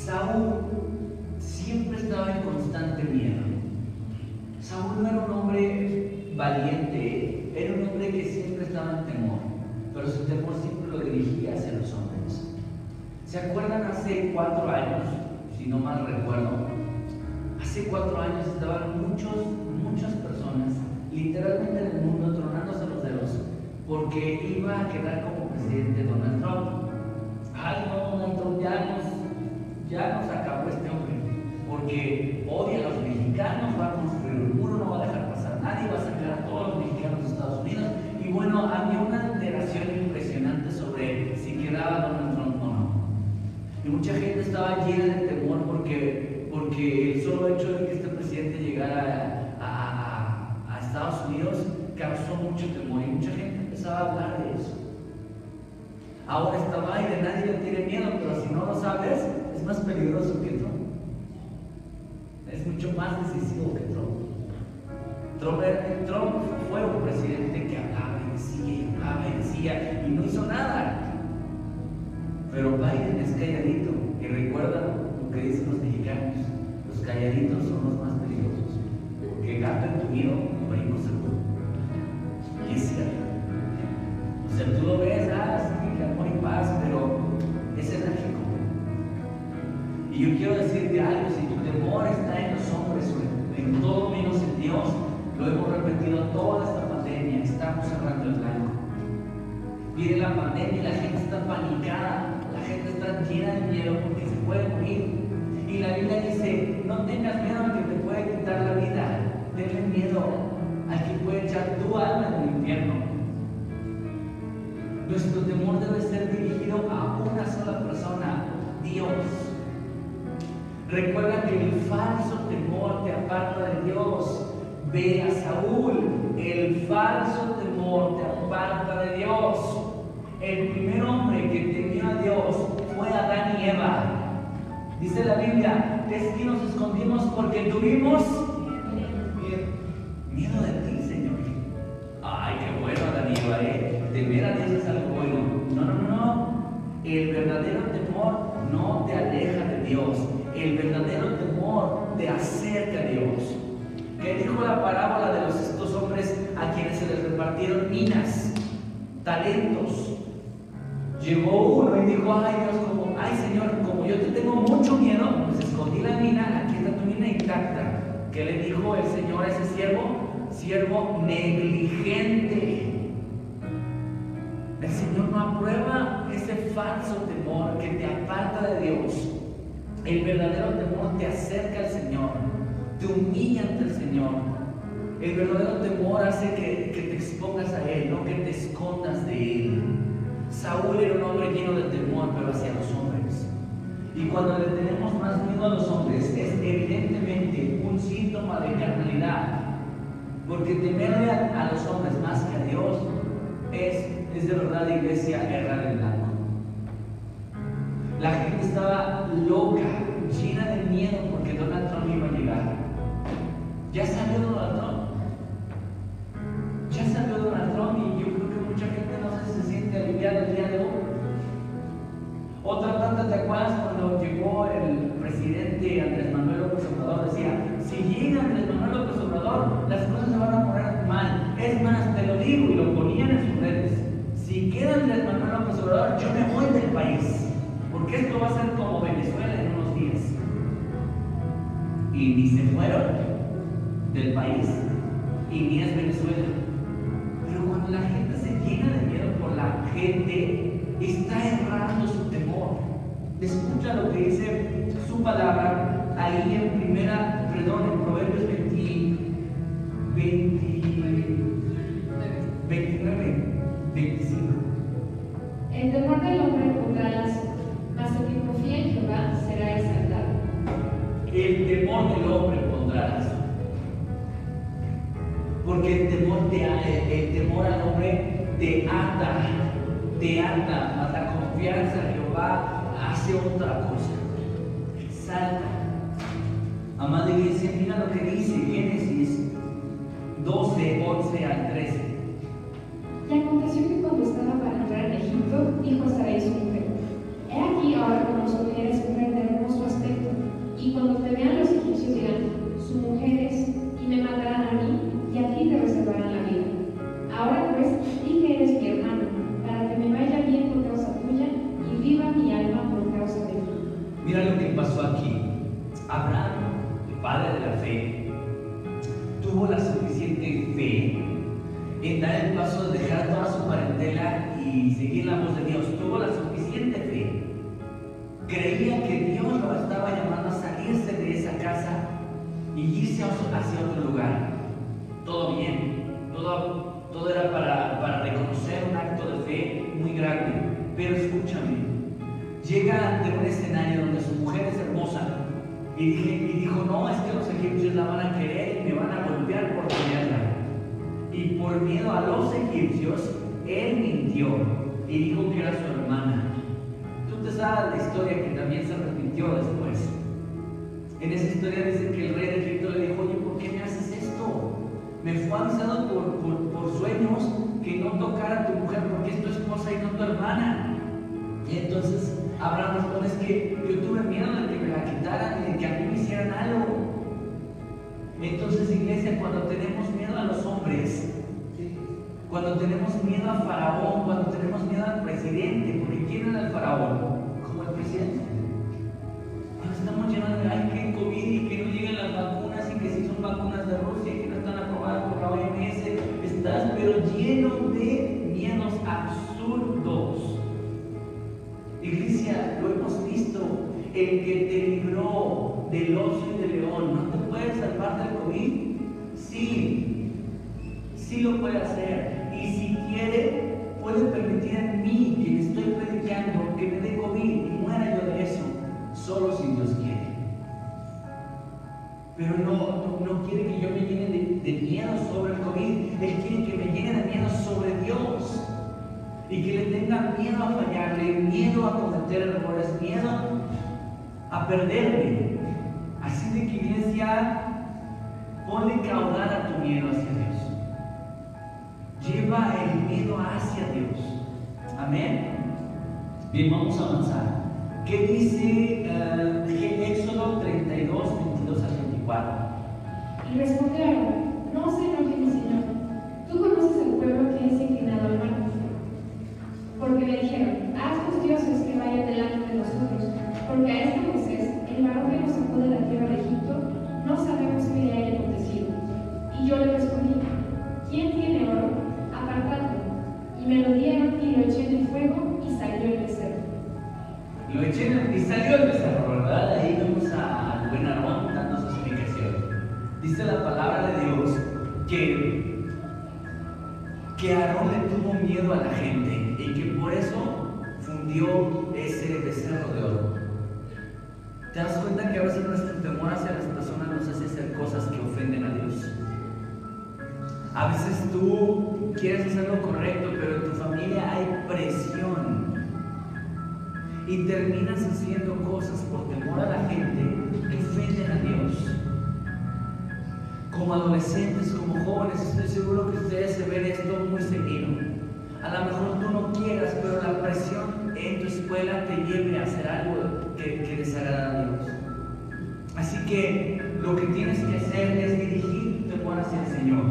Saúl siempre estaba en constante miedo. Saúl no era un hombre valiente, era un hombre que siempre estaba en temor, pero su temor siempre lo dirigía hacia los hombres. ¿Se acuerdan hace cuatro años, si no mal recuerdo? Hace cuatro años estaban muchos, muchas personas literalmente en el mundo tronándose los dedos porque iba a quedar como presidente Donald Trump. Ay, no, Donald Trump ya ya nos acabó este hombre porque odia a los mexicanos, va a construir un muro, no va a dejar pasar nadie, va a sacar a todos los mexicanos de Estados Unidos. Y bueno, había una alteración impresionante sobre si quedaba Donald Trump o no. Y mucha gente estaba llena de temor porque, porque el solo hecho de que este presidente llegara a, a, a Estados Unidos causó mucho temor y mucha gente empezaba a hablar de eso. Ahora está Biden, nadie le tiene miedo, pero si no lo sabes, más peligroso que Trump. Es mucho más decisivo que Trump. Trump, fue un presidente que hablaba y decía y hablaba y decía y no hizo nada. Pero Biden es calladito. Y recuerda lo que dicen los mexicanos: los calladitos son los más peligrosos. Porque gato entumido, brinco seguro. Y es cierto. O sea, tú lo ves, ah, sí, amor y paz, pero. Y yo quiero decirte algo: si tu temor está en los hombres, en todo menos en Dios, lo hemos repetido toda esta pandemia, estamos cerrando el blanco. Viene la pandemia y la gente está panicada, la gente está llena de miedo porque se puede morir. Y la Biblia dice, no tengas miedo al que te puede quitar la vida, tenle miedo al que puede echar tu alma en el infierno. Nuestro temor debe ser dirigido a una sola persona, Dios. Recuerda que el falso temor te aparta de Dios. Ve a Saúl, el falso temor te aparta de Dios. El primer hombre que temió a Dios fue Adán y Eva. Dice la Biblia, es que nos escondimos porque tuvimos miedo de ti, Señor. Ay, qué bueno, Adán y Eva, ¿eh? Temer a Dios es algo bueno. No, no, no. El verdadero temor no te aleja de Dios. El verdadero temor te acerca a Dios. ¿Qué dijo la parábola de los estos hombres a quienes se les repartieron minas, talentos? Llegó uno y dijo, ay Dios, como, ay Señor, como yo te tengo mucho miedo, pues escondí la mina, aquí está tu mina intacta. ¿Qué le dijo el Señor a ese siervo? Siervo negligente. El Señor no aprueba ese falso temor que te aparta de Dios. El verdadero temor te acerca al Señor, te humilla ante el Señor. El verdadero temor hace que, que te expongas a Él, no que te escondas de Él. Saúl era un hombre lleno de temor, pero hacia los hombres. Y cuando le tenemos más miedo a los hombres, es evidentemente un síntoma de carnalidad. Porque temerle a, los hombres más que a Dios es, es de verdad, iglesia, errar el blanco. La gente estaba loca, llena de miedo porque Donald Trump iba a llegar. Ya salió Donald Trump. Ya salió Donald Trump y yo creo que mucha gente no se siente aliviada el día de hoy. Otra tanta, ¿te acuerdas cuando llegó el presidente Andrés Manuel López Obrador? Decía, si llega Andrés Manuel López Obrador, las cosas se van a poner mal. Es más, te lo digo y lo ponían en sus redes. Si queda Andrés Manuel López Obrador, yo me voy del país. Porque esto va a ser como Venezuela en unos días. Y ni se fueron del país. Y ni es Venezuela. Pero cuando la gente se llena de miedo por la gente, está errando su temor. Escucha lo que dice su palabra ahí en primera, perdón, en Proverbios 20, 20, 29, 25. El temor del hombre pondrá las, mas el que confía en Jehová será exaltado. El temor del hombre pondrás. Porque el temor, te, el temor al hombre te ata, te ata, mas la confianza en Jehová hace otra cosa. Exalta. Amada iglesia, mira lo que dice Génesis 12, 11 al 13. Y aconteció que cuando estaba para entrar en Egipto, dijo a Sarai su para que nos pudieras comprender nuestro aspecto. Y cuando te vean los egipcios dirán, su mujer es, y me matarán a mí, y a ti te reservarán la vida. Ahora pues, di que eres mi hermano, para que me vaya bien por causa tuya, y viva mi alma por causa de ti. Mira lo que pasó aquí. Abraham, el padre de la fe, tuvo la suficiente fe en dar el paso de dejar toda su parentela y seguir la voz de Dios. Tuvo la suficiente fe Creía que Dios lo estaba llamando a salirse de esa casa y irse hacia otro lugar. Todo bien, todo, todo era para, para reconocer un acto de fe muy grande. Pero escúchame, llega ante un escenario donde su mujer es hermosa y, y dijo, no, es que los egipcios la van a querer y me van a golpear por tenerla. Y por miedo a los egipcios, él mintió y dijo que era su hermana. Sabes la historia que también se repitió después. En esa historia dice que el rey de Egipto le dijo, oye, ¿por qué me haces esto? Me fue avisado por, por, sueños que no tocara a tu mujer porque es tu esposa y no tu hermana. Entonces Abraham responde, es que yo tuve miedo de que me la quitaran y de que a mí me hicieran algo. Entonces, iglesia, cuando tenemos miedo a los hombres, cuando tenemos miedo a Faraón, cuando tenemos miedo al presidente, porque ¿quién era el Faraón? Estamos llenos de, ay, que COVID y que no lleguen las vacunas y que si son vacunas de Rusia y que no están aprobadas por la OMS, estás pero lleno de miedos absurdos. Iglesia, lo hemos visto, el que te libró del oso y del león, ¿no te puede salvar del COVID? Sí, sí lo puede hacer. Y si quiere, puede permitir a mí, quien estoy predicando, que me dé COVID y muera yo de eso, Pero no, no, quiere que yo me llene de, de miedo sobre el COVID, Él quiere que me llene de miedo sobre Dios y que le tenga miedo a fallarle, miedo a cometer errores, miedo a perderme. Así de que iglesia, ponle caudal a tu miedo hacia Dios. Lleva el miedo hacia Dios. Amén. Bien, vamos a avanzar. ¿Qué dice uh, Éxodo 32, 22 al 24? Y respondieron, no se enoje mi Señor, tú conoces el pueblo que es inclinado al mar. Porque le dijeron, haz tus dioses que vayan delante de nosotros, porque a este Moisés, el varón que nos sacó de la tierra de Egipto, no sabemos qué le haya acontecido. Y yo le respondí, ¿quién tiene oro? Apartadlo. Y me lo dieron y lo eché en el fuego y salió el becerro. Lo eché en el, y salió el becerro, ¿verdad? Ahí vemos al buen explicación. Dice la palabra de Dios que, que Aarón le tuvo miedo a la gente y que por eso fundió ese becerro de oro. ¿Te das cuenta que a veces nuestro temor hacia las personas nos hace hacer cosas que ofenden a Dios? A veces tú quieres hacer lo correcto, pero en tu familia hay presión. Y terminas haciendo cosas por temor a la gente que ofenden a Dios. Como adolescentes, como jóvenes, estoy seguro que ustedes se ven esto muy seguido. A lo mejor tú no quieras, pero la presión en tu escuela te lleve a hacer algo que, que desagrada a Dios. Así que lo que tienes que hacer es dirigir tu temor hacia el Señor.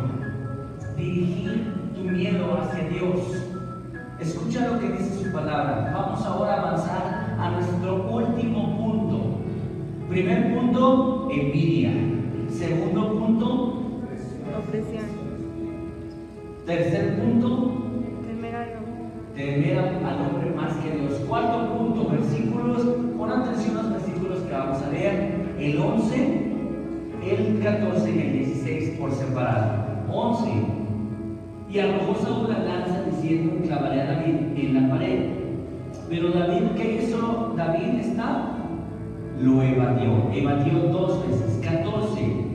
Dirigir tu miedo hacia Dios. Escucha lo que dice su palabra. Vamos ahora a avanzar a nuestro último punto. Primer punto, envidia. Segundo punto, Opresión. tercer punto, Temer al hombre. temer al hombre más que a Dios. Cuarto punto, versículos, pon atención a los versículos que vamos a leer. El 11, el 14 y el 16 por separado. 11. Y arrojó Saúl la lanza diciendo, clavaré a David en la pared. Pero David, ¿qué hizo? David está, lo evadió. Evadió dos veces. 14.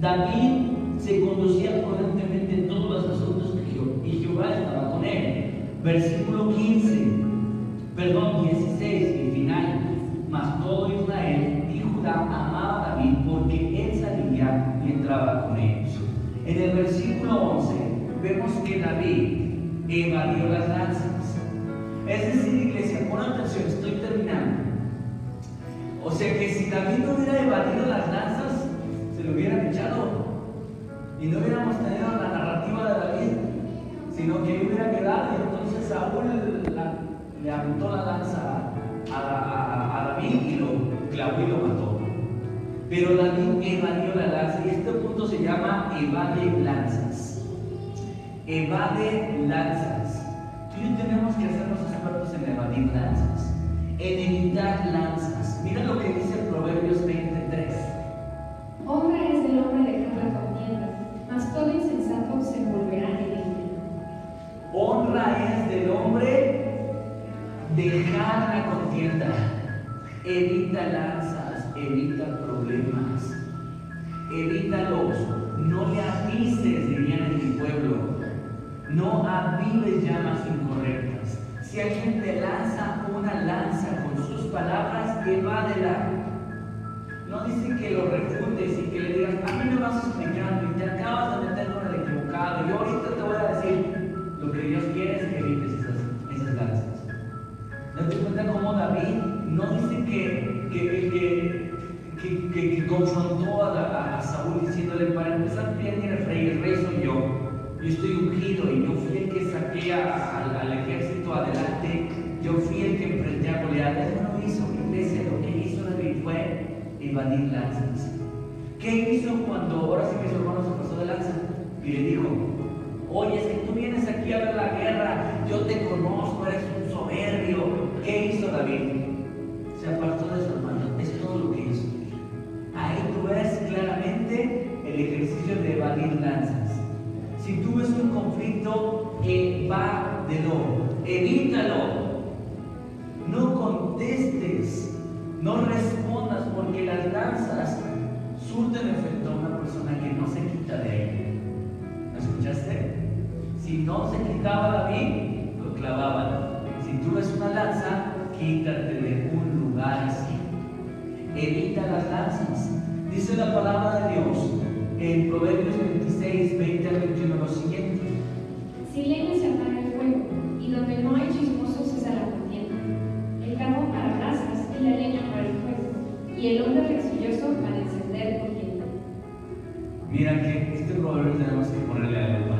David se conducía prudentemente en todos los asuntos de Jehová y Jehová estaba con él. Versículo 15, perdón, 16 y final. Mas todo Israel y Judá amaba a David porque él salía y entraba con ellos. En el versículo 11 vemos que David evadió las lanzas. Es decir, iglesia, pon atención, estoy terminando. O sea que si David no hubiera evadido las lanzas, lo hubieran. Y no hubiéramos tenido la narrativa de David, sino que hubiera quedado y entonces Saúl le aventó la lanza a David y lo clavó y lo mató. Pero David evadió la lanza y este punto se llama evade lanzas. Evade lanzas. Tú y yo tenemos que hacernos expertos en evadir lanzas, en evitar lanzas. Dejar la contienda. Evita lanzas, evita problemas. Evítalos. No le avises, dirían en mi pueblo. No avives llamas incorrectas. Si alguien te lanza una lanza con sus palabras, evádela. No dice que lo refutes y que le digas, a mí me vas explicando y te acabas de meter con el equivocado. Yo ahorita te voy a decir, lo que Dios quiere cuenta cómo David no dice que, que, que, confrontó a, Saúl diciéndole, para empezar, ¿quién el rey? El rey yo. Yo estoy ungido y yo fui el que saqué al, ejército adelante. Yo fui el que enfrenté a Goliat. Él no hizo. Iglesia, lo que hizo David fue evadir lanzas. ¿Qué hizo cuando ahora sí que su hermano se pasó de lanza? Y le dijo, oye, es que tú vienes aquí a ver la guerra, yo te conozco, eres soberbio. ¿Qué hizo David? Se apartó de su hermano, es todo lo que hizo. Ahí tú ves claramente el ejercicio de evadir lanzas. Si tú ves un conflicto, evádelo, evítalo. No contestes, no respondas, porque las lanzas surten efecto a una persona que no se quita de ahí. ¿Me escuchaste? Si no se quitaba David, lo clavaban. Si tú ves una lanza, quítate de un lugar así. Evita las lanzas. Dice la palabra de Dios en Proverbios 26, 20 al 21 lo siguiente. Si leña se apaga el fuego, y donde no hay chismosos cesa la contienda. El carbón para brasas y la leña para el fuego, y el hombre rencilloso para encender contienda. Mira que este proverbio tenemos que ponerle a lupa.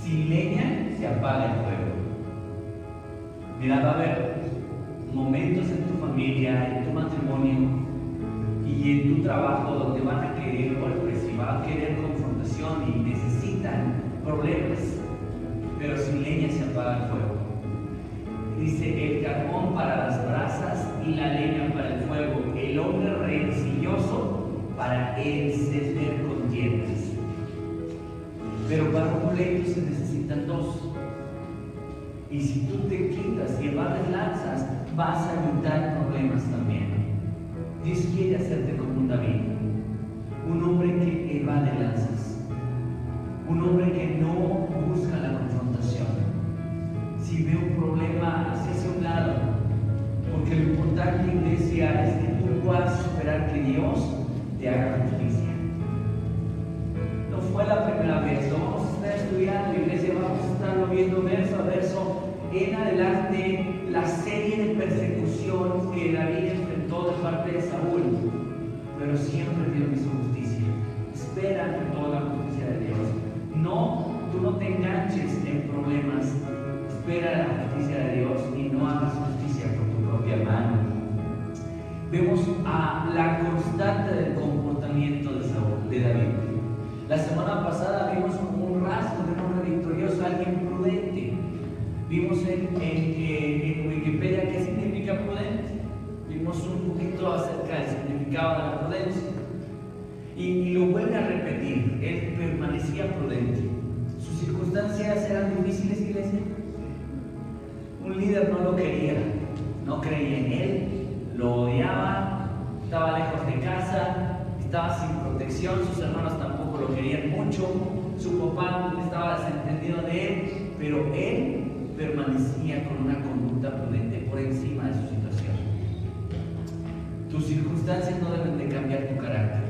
Sin leña se apaga el fuego. Mira, va a haber momentos en tu familia, en tu matrimonio y en tu trabajo donde van a querer golpes y van a querer confrontación y necesitan problemas. Pero sin leña se apaga el fuego. Dice el carbón para las brasas y la leña para el fuego, el hombre rencilloso para encender contiendas. Pero para un pleito se necesitan dos. Y si tú te quitas y evades lanzas, vas a evitar problemas también. Dios quiere hacerte como un David, un hombre que evade lanzas, un hombre que no busca la confrontación. Si ve un problema, hacia un lado, porque lo importante, iglesia, es que tú puedas esperar que Dios te haga justicia. No fue la primera vez, lo vamos a estar estudiando, iglesia, vamos a estarlo viendo verso a verso en adelante la serie de persecución que David enfrentó de parte de Saúl, pero siempre Dios hizo justicia. Espera en toda la justicia de Dios. No, tú no te enganches en problemas. Espera la justicia de Dios y no hagas justicia por tu propia mano. Vemos a la constante del comportamiento de de David. La semana pasada vimos un rasgo de un hombre victorioso, alguien prudente. Vimos en, en, Wikipedia qué significa prudente. Vimos un poquito acerca del significado de la prudencia. Y, y lo vuelve a repetir. Él permanecía prudente. Sus circunstancias eran difíciles, iglesia. Un líder no lo quería, no creía en él, lo odiaba, estaba lejos de casa, estaba sin protección, sus hermanos tampoco lo querían mucho, su papá estaba desentendido de él, pero él permanecía con una conducta prudente por encima de su situación. Tus circunstancias no deben de cambiar tu carácter.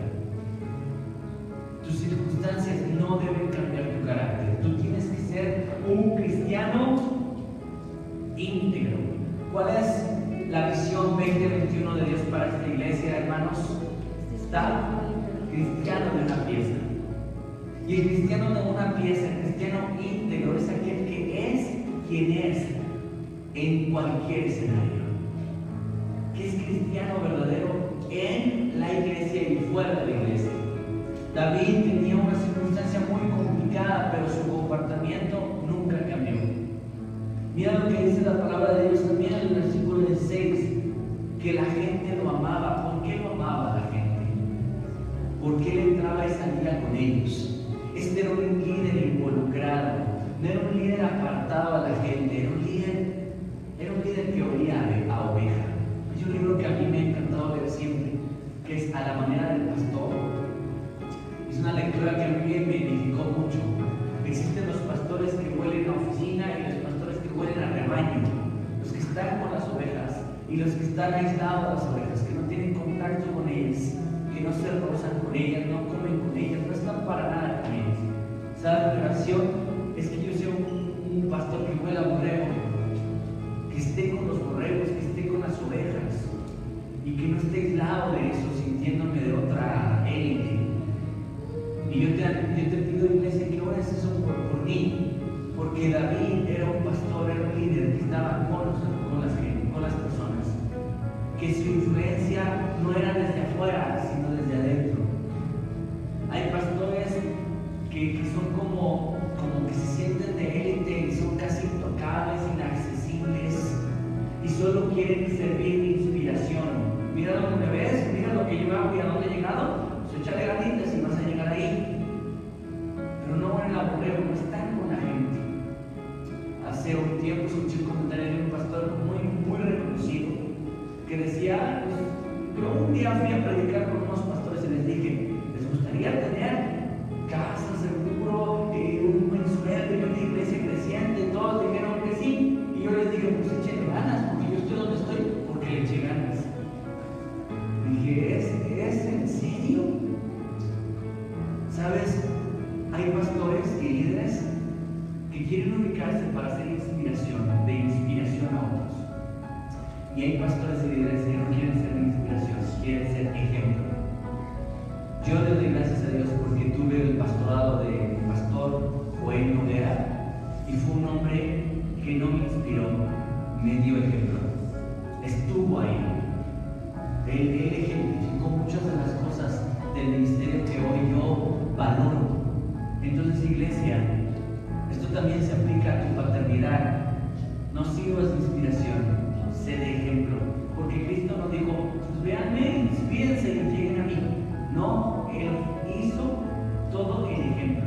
Tus circunstancias no deben cambiar tu carácter. Tú tienes que ser un cristiano íntegro. ¿Cuál es la visión 2021 de Dios para esta iglesia, hermanos? Está cristiano de una pieza. Y el cristiano de una pieza, el cristiano íntegro, es aquel que es quien es en cualquier escenario. ¿Qué es cristiano verdadero? en la iglesia y fuera de la iglesia. David tenía una circunstancia muy complicada, pero su comportamiento nunca cambió. Mira lo que dice la palabra de Dios también en el versículo 16, que la gente lo amaba. ¿Por qué lo amaba la gente? Porque él entraba y salía con ellos. Este era un líder involucrado, no era un líder apartado a la gente, era un líder, era un líder que olía a oveja. Hay un libro que a mí me ha encantado leer siempre, que es A la manera del pastor. Es una lectura que a mí me edificó mucho. Existen los pastores que huelen a oficina y los pastores que huelen a rebaño, los que están con las ovejas y los que están aislados de las ovejas, que no tienen contacto con ellas, que no se rozan con ellas, no comen con ellas, no están para nada con ellas. ¿Sabes? Mi un, pastor que huela borrego, que esté con los borregos, que esté con las ovejas y que no esté aislado de eso, sintiéndome de otra élite. Y yo te, yo te pido, iglesia, que ores eso por, por mí, porque David era un pastor, era un líder que estaba con, con, las, con las personas, que su influencia no era desde afuera, sino desde adentro. Hay pastores que, que son como, como que se sienten de élite y son casi intocables, inaccesibles y solo quieren servir de inspiración. Mira lo que me ves, mira lo que yo hago y a dónde he llegado. Pues échale ganitas y vas a llegar ahí. Pero no van a borrego, no están con la gente. Hace un tiempo escuché un comentario de un pastor muy, muy reconocido que decía, pues, yo un día fui a predicar con unos pastores y les dije, ¿les gustaría tener iglesia creciente? Todos dijeron que sí. Y yo les dije, pues échenle ganas, porque yo estoy donde estoy, porque le eché ganas. Dije, ¿es, ¿es en serio? ¿Sabes? Hay pastores y líderes que quieren ubicarse para ser inspiración, de inspiración a otros. Y hay pastores y líderes que no quieren ser inspiración, quieren ser ejemplo. Yo le doy gracias a Dios porque tuve el pastorado de pastor Joel Noguera y fue un hombre que no me inspiró, me dio ejemplo. Estuvo ahí. Él, él ejemplificó muchas de las cosas del ministerio que hoy yo valoro. Entonces, iglesia, esto también se aplica a tu paternidad. No sirvas de inspiración, sé de ejemplo. Porque Cristo nos dijo, pues véanme, inspírense y lleguen a mí. No, Él hizo todo el ejemplo.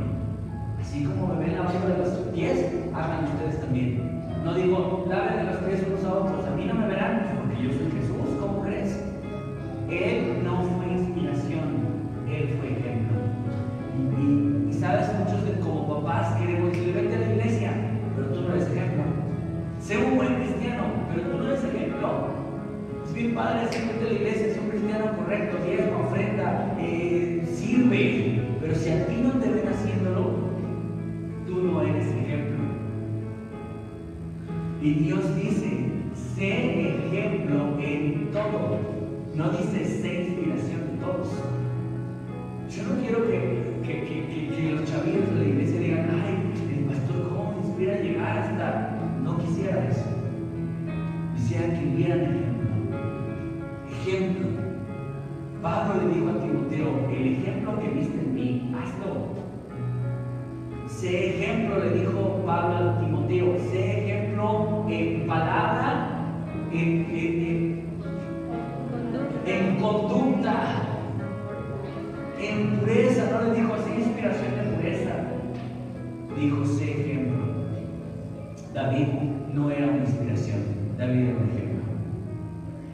Así como me ven lavando de los pies, hagan ustedes también. No digo, laven de los pies unos a otros. A mí no me verán porque yo soy Jesús. ¿Cómo crees? Él no fue inspiración, Él fue ejemplo. Y, sabes, muchos de como papás queremos decir, vete a la iglesia, pero tú no eres ejemplo. Sé un buen cristiano, pero tú no eres ejemplo. Es bien padre vete a la iglesia, es un cristiano correcto, diezma, ofrenda, eh, sirve, Y Dios dice, sé ejemplo en todo. No dice sé inspiración en todos. Yo no quiero que, que, que, que- los chavillos de la iglesia digan, ay, el pastor cómo me inspira a llegar hasta... No quisiera eso. Quisiera que vieran ejemplo. Ejemplo. Pablo le dijo a Timoteo, el ejemplo que viste en mí, hazlo. Sé ejemplo, le dijo Pablo a Timoteo, sé ejemplo en palabra, en, en- en- conducta, en pureza. No le dijo así inspiración de pureza, dijo sé ejemplo. David no era una inspiración, David era un ejemplo.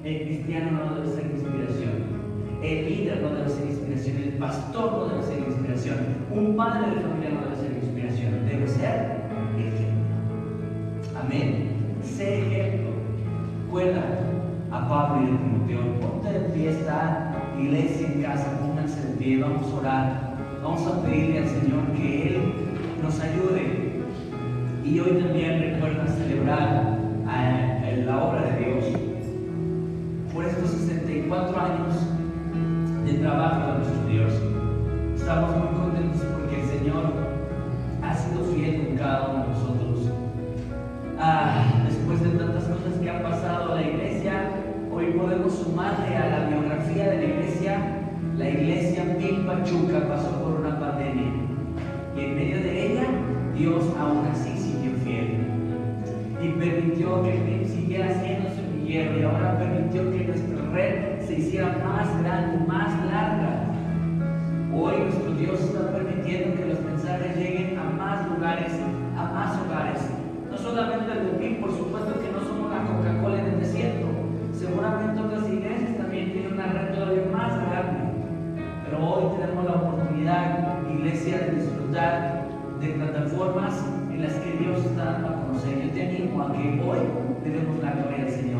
El cristiano no debe ser inspiración. El líder no debe ser inspiración. El pastor no debe ser inspiración. Un padre de familia no debe ser Debe ser ejemplo. Amén. Sé ejemplo. Recuerda a Pablo y a Timoteo. Ponte de pie, está iglesia en casa, pónganse de pie, vamos a orar. Vamos a pedirle al Señor que Él nos ayude. Y hoy también recuerda celebrar la obra de Dios por estos 64 años de trabajo de nuestro Dios. Estamos muy contentos de a la iglesia, hoy podemos sumarle a la biografía de la Pachuca pasó por una pandemia y en medio de ella Dios aún así siguió fiel y permitió que siguiera siendo semillero y ahora permitió que nuestra red se hiciera más grande, más larga. Hoy nuestro Dios está permitiendo que los mensajes lleguen a más lugares, a más hogares. No solamente el de mí, por supuesto que no somos la Coca-Cola en el desierto. Seguramente otras iglesias también tienen una red todavía más grande. Pero hoy tenemos la oportunidad, iglesia, de disfrutar de plataformas en las que Dios está dando a conocer. Yo te animo a que hoy debemos la gloria al Señor.